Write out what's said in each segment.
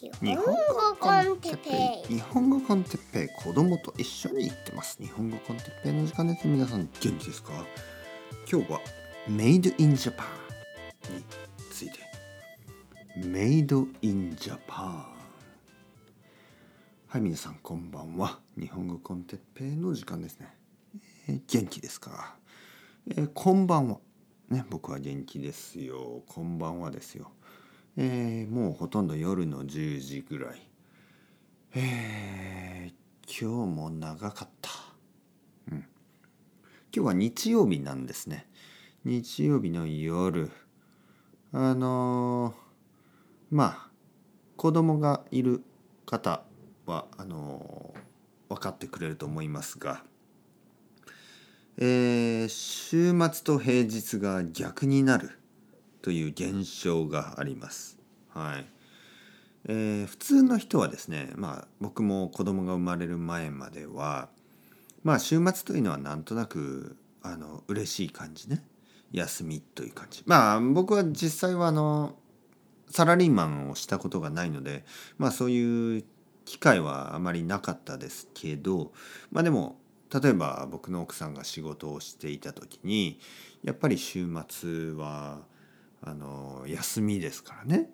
日本語コンテッペイ。日本語コンテッペイ子供と一緒に行ってます。日本語コンテッペイの時間です皆さん元気ですか今日は Made in Japan について。Made in Japan はい皆さんこんばんは。日本語コンテッペイの時間ですね、えー、元気ですか、えー、こんばんは。ね僕は元気ですよ。こんばんはですよ。えー、もうほとんど夜の10時ぐらい。えー、今日も長かった。うん。今日は日曜日なんですね。日曜日の夜。あのー、まあ、子供がいる方は、あのー、分かってくれると思いますが、えー、週末と平日が逆になる。という現象があります。はい。えー、普通の人はですね、まあ、僕も子供が生まれる前までは、まあ、週末というのはなんとなくあの嬉しい感じね。休みという感じ。まあ僕は実際はあのサラリーマンをしたことがないので、まあ、そういう機会はあまりなかったですけどまあでも例えば僕の奥さんが仕事をしていた時にやっぱり週末はあの休みですからね。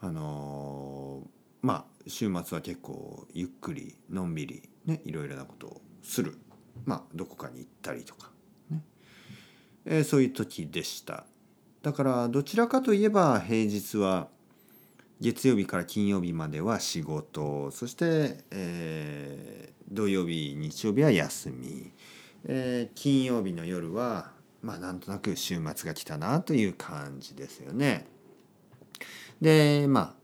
あのまあ週末は結構ゆっくりのんびりねいろいろなことをする。まあどこかに行ったりとかね、えー、そういう時でした。だからどちらかといえば平日は月曜日から金曜日までは仕事そして、えー、土曜日日曜日は休み、えー、金曜日の夜はまあなんとなく週末が来たなという感じですよね。でまあ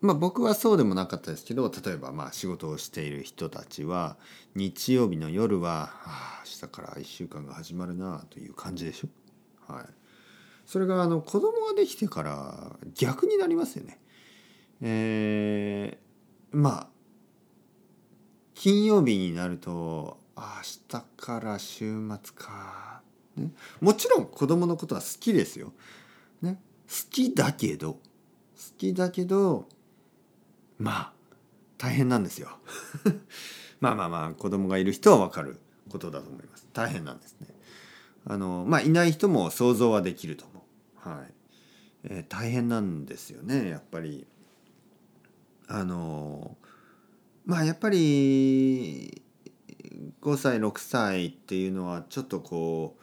まあ僕はそうでもなかったですけど例えばまあ仕事をしている人たちは日曜日の夜は、あ、明日から1週間が始まるなという感じでしょ？はい、それがあの子供ができてから逆になりますよね。えー、まあ金曜日になると明日から週末かね、もちろん子供のことは好きですよ。ね、好きだけど好きだけどまあ大変なんですよ。まあまあまあ子供がいる人は分かることだと思います。大変なんですね。あのまあいない人も想像はできると思う。はい。えー、大変なんですよねやっぱり。あのまあやっぱり5歳6歳っていうのはちょっとこう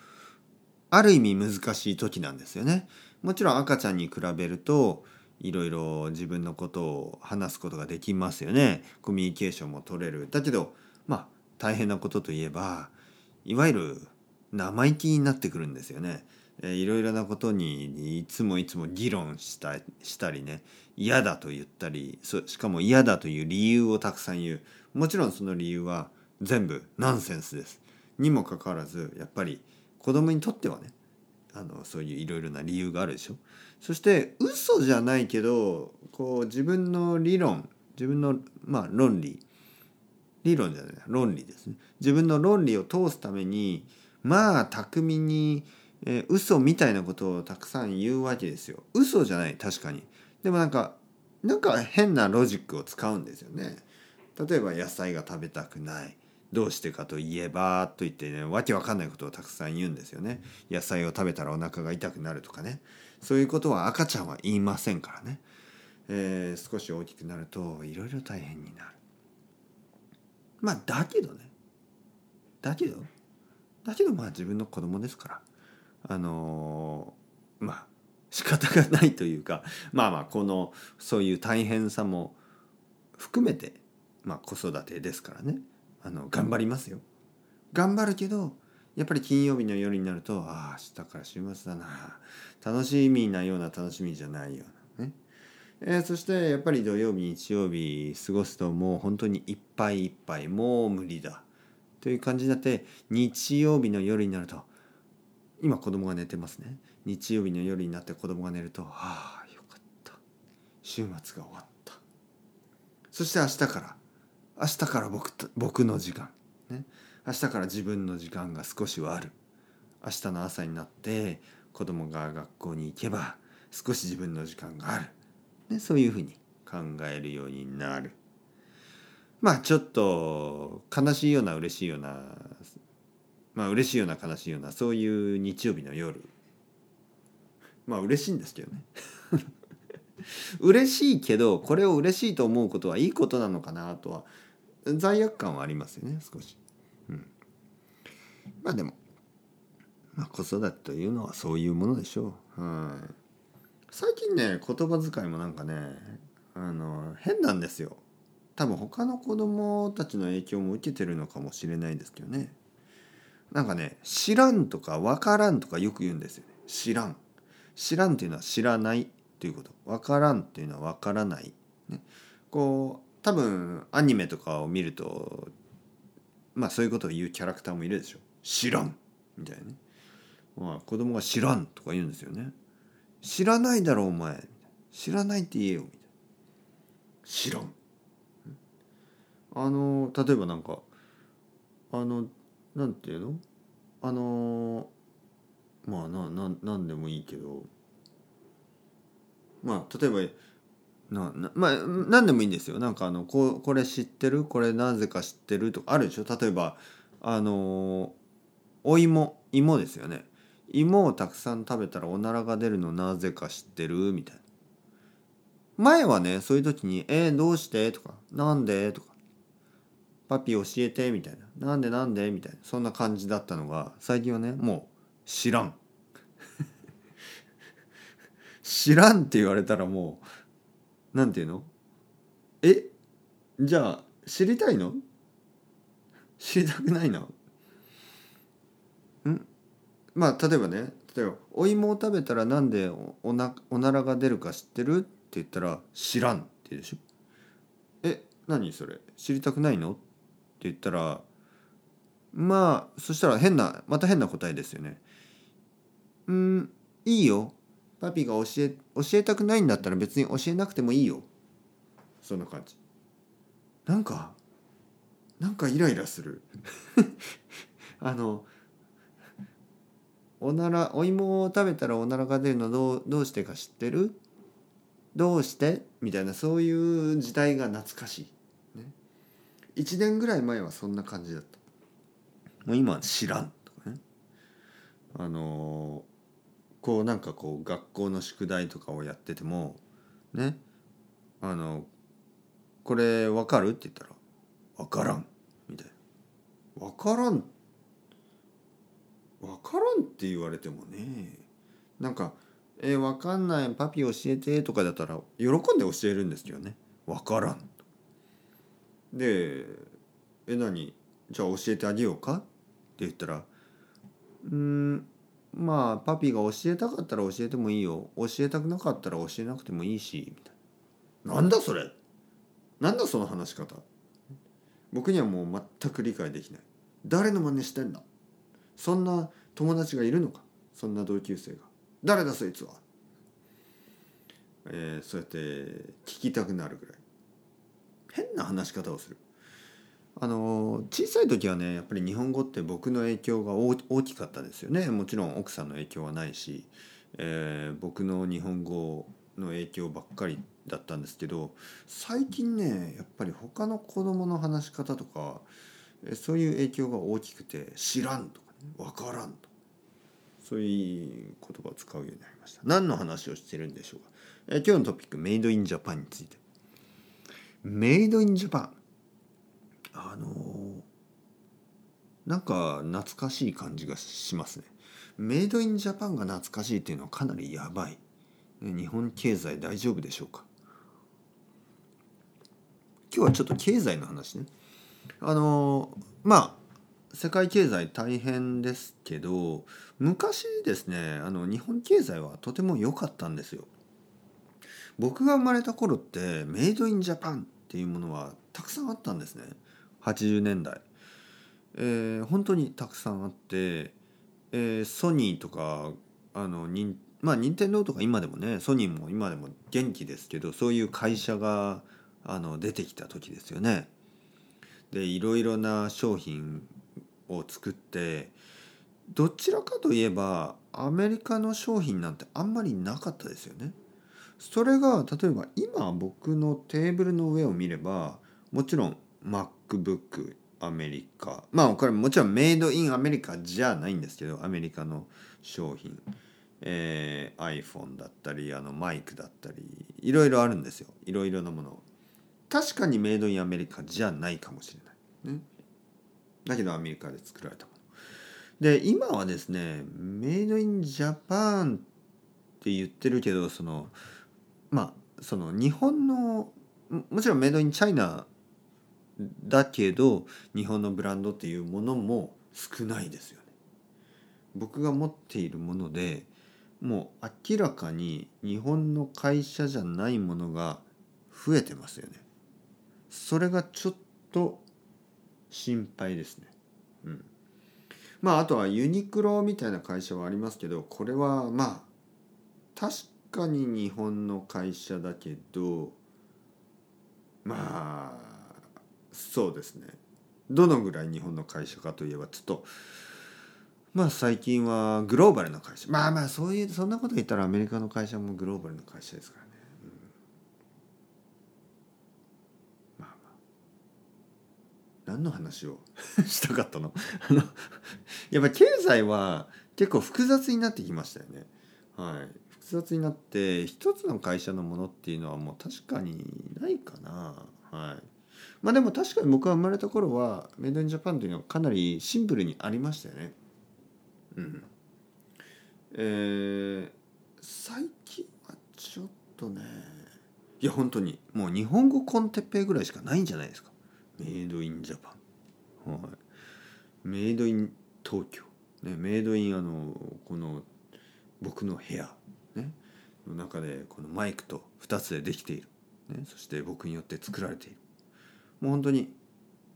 ある意味難しい時なんですよね。もちろん赤ちゃんに比べるといろいろ自分のことを話すことができますよね。コミュニケーションも取れる。だけどまあ大変なことといえばいわゆる生意気になってくるんですよね。いろいろなことにいつもいつも議論したしたりね嫌だと言ったりしかも嫌だという理由をたくさん言うもちろんその理由は全部ナンセンスです。にもかかわらずやっぱり子供にとってはねあのそういういろいろな理由があるでしょ。そして嘘じゃないけどこう自分の理論自分のまあ論理理論じゃない論理ですね。自分の論理を通すためにまあ巧みに、えー、嘘みたいなことをたくさん言うわけですよ。嘘じゃない確かに。でもなんかなんか変なロジックを使うんですよね。例えば野菜が食べたくない。どうしてかといえばと言ってねわけわかんないことをたくさん言うんですよね。野菜を食べたらお腹が痛くなるとかね。そういうことは赤ちゃんは言いませんからね、えー、少し大きくなるといろいろ大変になる。まあだけどね。だけどだけどまあ自分の子供ですから。あのー、まあ仕方がないというかまあまあこのそういう大変さも含めてまあ子育てですからね。あの頑張りますよ。頑張るけどやっぱり金曜日の夜になるとああ明日から週末だな。楽しみなような楽しみじゃないようなね、えー、そしてやっぱり土曜日日曜日過ごすともう本当にいっぱいいっぱいもう無理だ。という感じになって日曜日の夜になると今子供が寝てますね。日曜日の夜になって子供が寝るとああよかった。週末が終わった。そして明日から明日から僕僕の時間、ね、明日から自分の時間が少しはある。明日の朝になって子供が学校に行けば少し自分の時間がある、ね、そういうふうに考えるようになる。まあちょっと悲しいような嬉しいようなまあ嬉しいような悲しいようなそういう日曜日の夜。まあ嬉しいんですけどね。嬉しいけどこれを嬉しいと思うことはいいことなのかなとは罪悪感はありますよね少し。うん、まあでも、まあ、子育てというのはそういうものでしょう。はい、最近ね言葉遣いもなんかねあの変なんですよ。多分他の子供たちの影響も受けてるのかもしれないですけどね。なんかね知らんとか分からんとかよく言うんですよね。知らん。知らんっていうのは知らないっていうこと分からんっていうのは分からない、ね、こう多分アニメとかを見るとまあそういうことを言うキャラクターもいるでしょ。知らんみたいなね、まあ、子供が知らんとか言うんですよね。知らないだろお前。知らないって言えよみたいな。知らん。あの例えばなんかあのなんていうの？あのまあなななんでもいいけど。まあ例えばななまあ何でもいいんですよ。なんかあのここれ知ってる？これなぜか知ってる？とかあるでしょ？例えばあのお芋芋ですよね。芋をたくさん食べたらおならが出るのなぜか知ってる？みたいな。前はねそういう時に「えー、どうして?」とか「なんで?」とか「パピ教えて」みたいな「なんで？なんで?」みたいな。そんな感じだったのが最近はねもう知らん。知らんって言われたらもうなんていうの？え？じゃあ知りたいの？知りたくないの？ん？まあ例えばね例えば「お芋を食べたらなんでおなおならが出るか知ってる?」って言ったら「知らん」って言うでしょ。え？何それ？知りたくないの？って言ったらまあそしたら変なまた変な答えですよね。うんいいよ。パピが教え教えたくないんだったら別に教えなくてもいいよ。そんな感じ。なんかなんかイライラする。あのおならお芋を食べたらおならが出るのどうどうしてか知ってる？どうして？みたいなそういう時代が懐かしい、ね、1年ぐらい前はそんな感じだった。もう今は知らんとかね。あのこうなんかこう学校の宿題とかをやっててもねあの「これ分かる?」って言ったら「分からん」みたいな「分からん」分からんって言われてもねなんか「えー、分かんない。パピ教えて」とかだったら喜んで教えるんですよね「分からん」で「え何？じゃあ教えてあげようか?」って言ったら「うんまあパピーが教えたかったら教えてもいいよ。教えたくなかったら教えなくてもいいしみたいな。なんだそれ？なんだその話し方？僕にはもう全く理解できない。誰の真似してんだ？そんな友達がいるのか？そんな同級生が。誰だそいつは？えー、そうやって聞きたくなるぐらい。変な話し方をする。あの小さい時はねやっぱり日本語って僕の影響が大きかったですよね。もちろん奥さんの影響はないし、えー、僕の日本語の影響ばっかりだったんですけど最近ねやっぱり他の子供の話し方とかそういう影響が大きくて「知らん」とかね「分からん」とかそういう言葉を使うようになりました。何の話をしてるんでしょうか、えー、今日のトピックメイドインジャパンについて。メイドインジャパン。あのなんか懐かしい感じがしますね。メイドインジャパンが懐かしいっていうのはかなりやばい。日本経済大丈夫でしょうか？今日はちょっと経済の話ね。あのまあ世界経済大変ですけど昔ですねあの日本経済はとても良かったんですよ。僕が生まれた頃ってメイドインジャパンっていうものはたくさんあったんですね。80年代、えー、本当にたくさんあって、えー、ソニーとかあのにまあ任天堂とか今でもねソニーも今でも元気ですけどそういう会社があの出てきた時ですよね。でいろいろな商品を作ってどちらかといえばアメリカの商品なんてあんまりなかったですよね。それが例えば今僕のテーブルの上を見ればもちろん MacBook アメリカ。まあこれもちろんメイドインアメリカじゃないんですけどアメリカの商品、えー、iPhone だったりあのマイクだったりいろいろあるんですよ。いろいろなもの。確かにメイドインアメリカじゃないかもしれない、ね、だけどアメリカで作られたもの。で今はですねメイドインジャパンって言ってるけどそのまあその日本のもちろんメイドインチャイナだけど日本のブランドっていうものも少ないですよね。僕が持っているものでもう明らかに日本の会社じゃないものが増えてますよね。それがちょっと心配ですね。うん。まああとはユニクロみたいな会社はありますけどこれはまあ確かに日本の会社だけどまあそうですね。どのぐらい日本の会社かといえばちょっとまあ最近はグローバルな会社。まあまあそういうそんなこと言ったらアメリカの会社もグローバルな会社ですからね、うん、まあまあ。何の話をしたかったの？あのやっぱ経済は結構複雑になってきましたよね。はい。複雑になって一つの会社のものっていうのはもう確かにないかな。はい。まあでも確かに僕が生まれた頃はメイドインジャパンというのはかなりシンプルにありましたよね。うん。えー、最近はちょっとねいや本当にもう日本語コンテッペイぐらいしかないんじゃないですか。メイドインジャパン。はい。メイドイン東京。ねメイドインあのこの僕の部屋。ね、の中でこのマイクと2つでできている、ね、そして僕によって作られている。もう本当に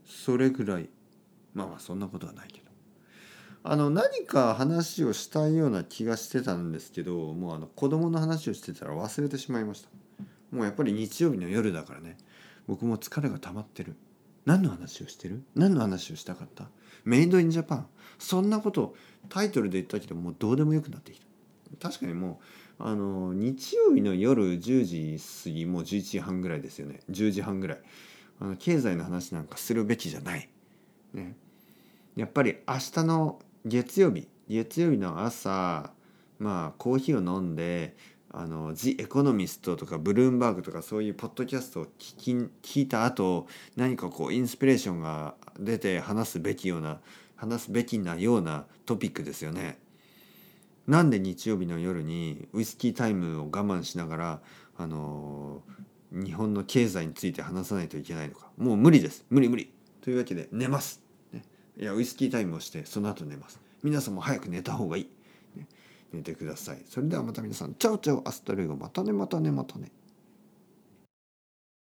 それぐらい。まあまあそんなことはないけど。あの何か話をしたいような気がしてたんですけどもうあの子供の話をしてたら忘れてしまいました。もうやっぱり日曜日の夜だからね。僕も疲れが溜まってる。何の話をしてる？何の話をしたかった？メイドインジャパン。そんなことタイトルで言ったけどもうどうでもよくなってきた。確かにもうあの日曜日の夜10時過ぎもう11時半ぐらいですよね。10時半ぐらい。あの経済の話なんかするべきじゃない、ね、やっぱり明日の月曜日月曜日の朝まあコーヒーを飲んであのジ・エコノミストとかブルームバーグとかそういうポッドキャストを聞き聞いた後何かこうインスピレーションが出て話すべきような話すべきなようなトピックですよね。なんで日曜日の夜にウイスキータイムを我慢しながらあの日本の経済について話さないといけないのか。もう無理です。無理無理。というわけで寝ます、ね、いやウイスキータイムをしてその後寝ます。皆さんも早く寝た方がいい、ね、寝てください。それではまた皆さん。 Ciao ciao hasta luego。またねまたねまたね。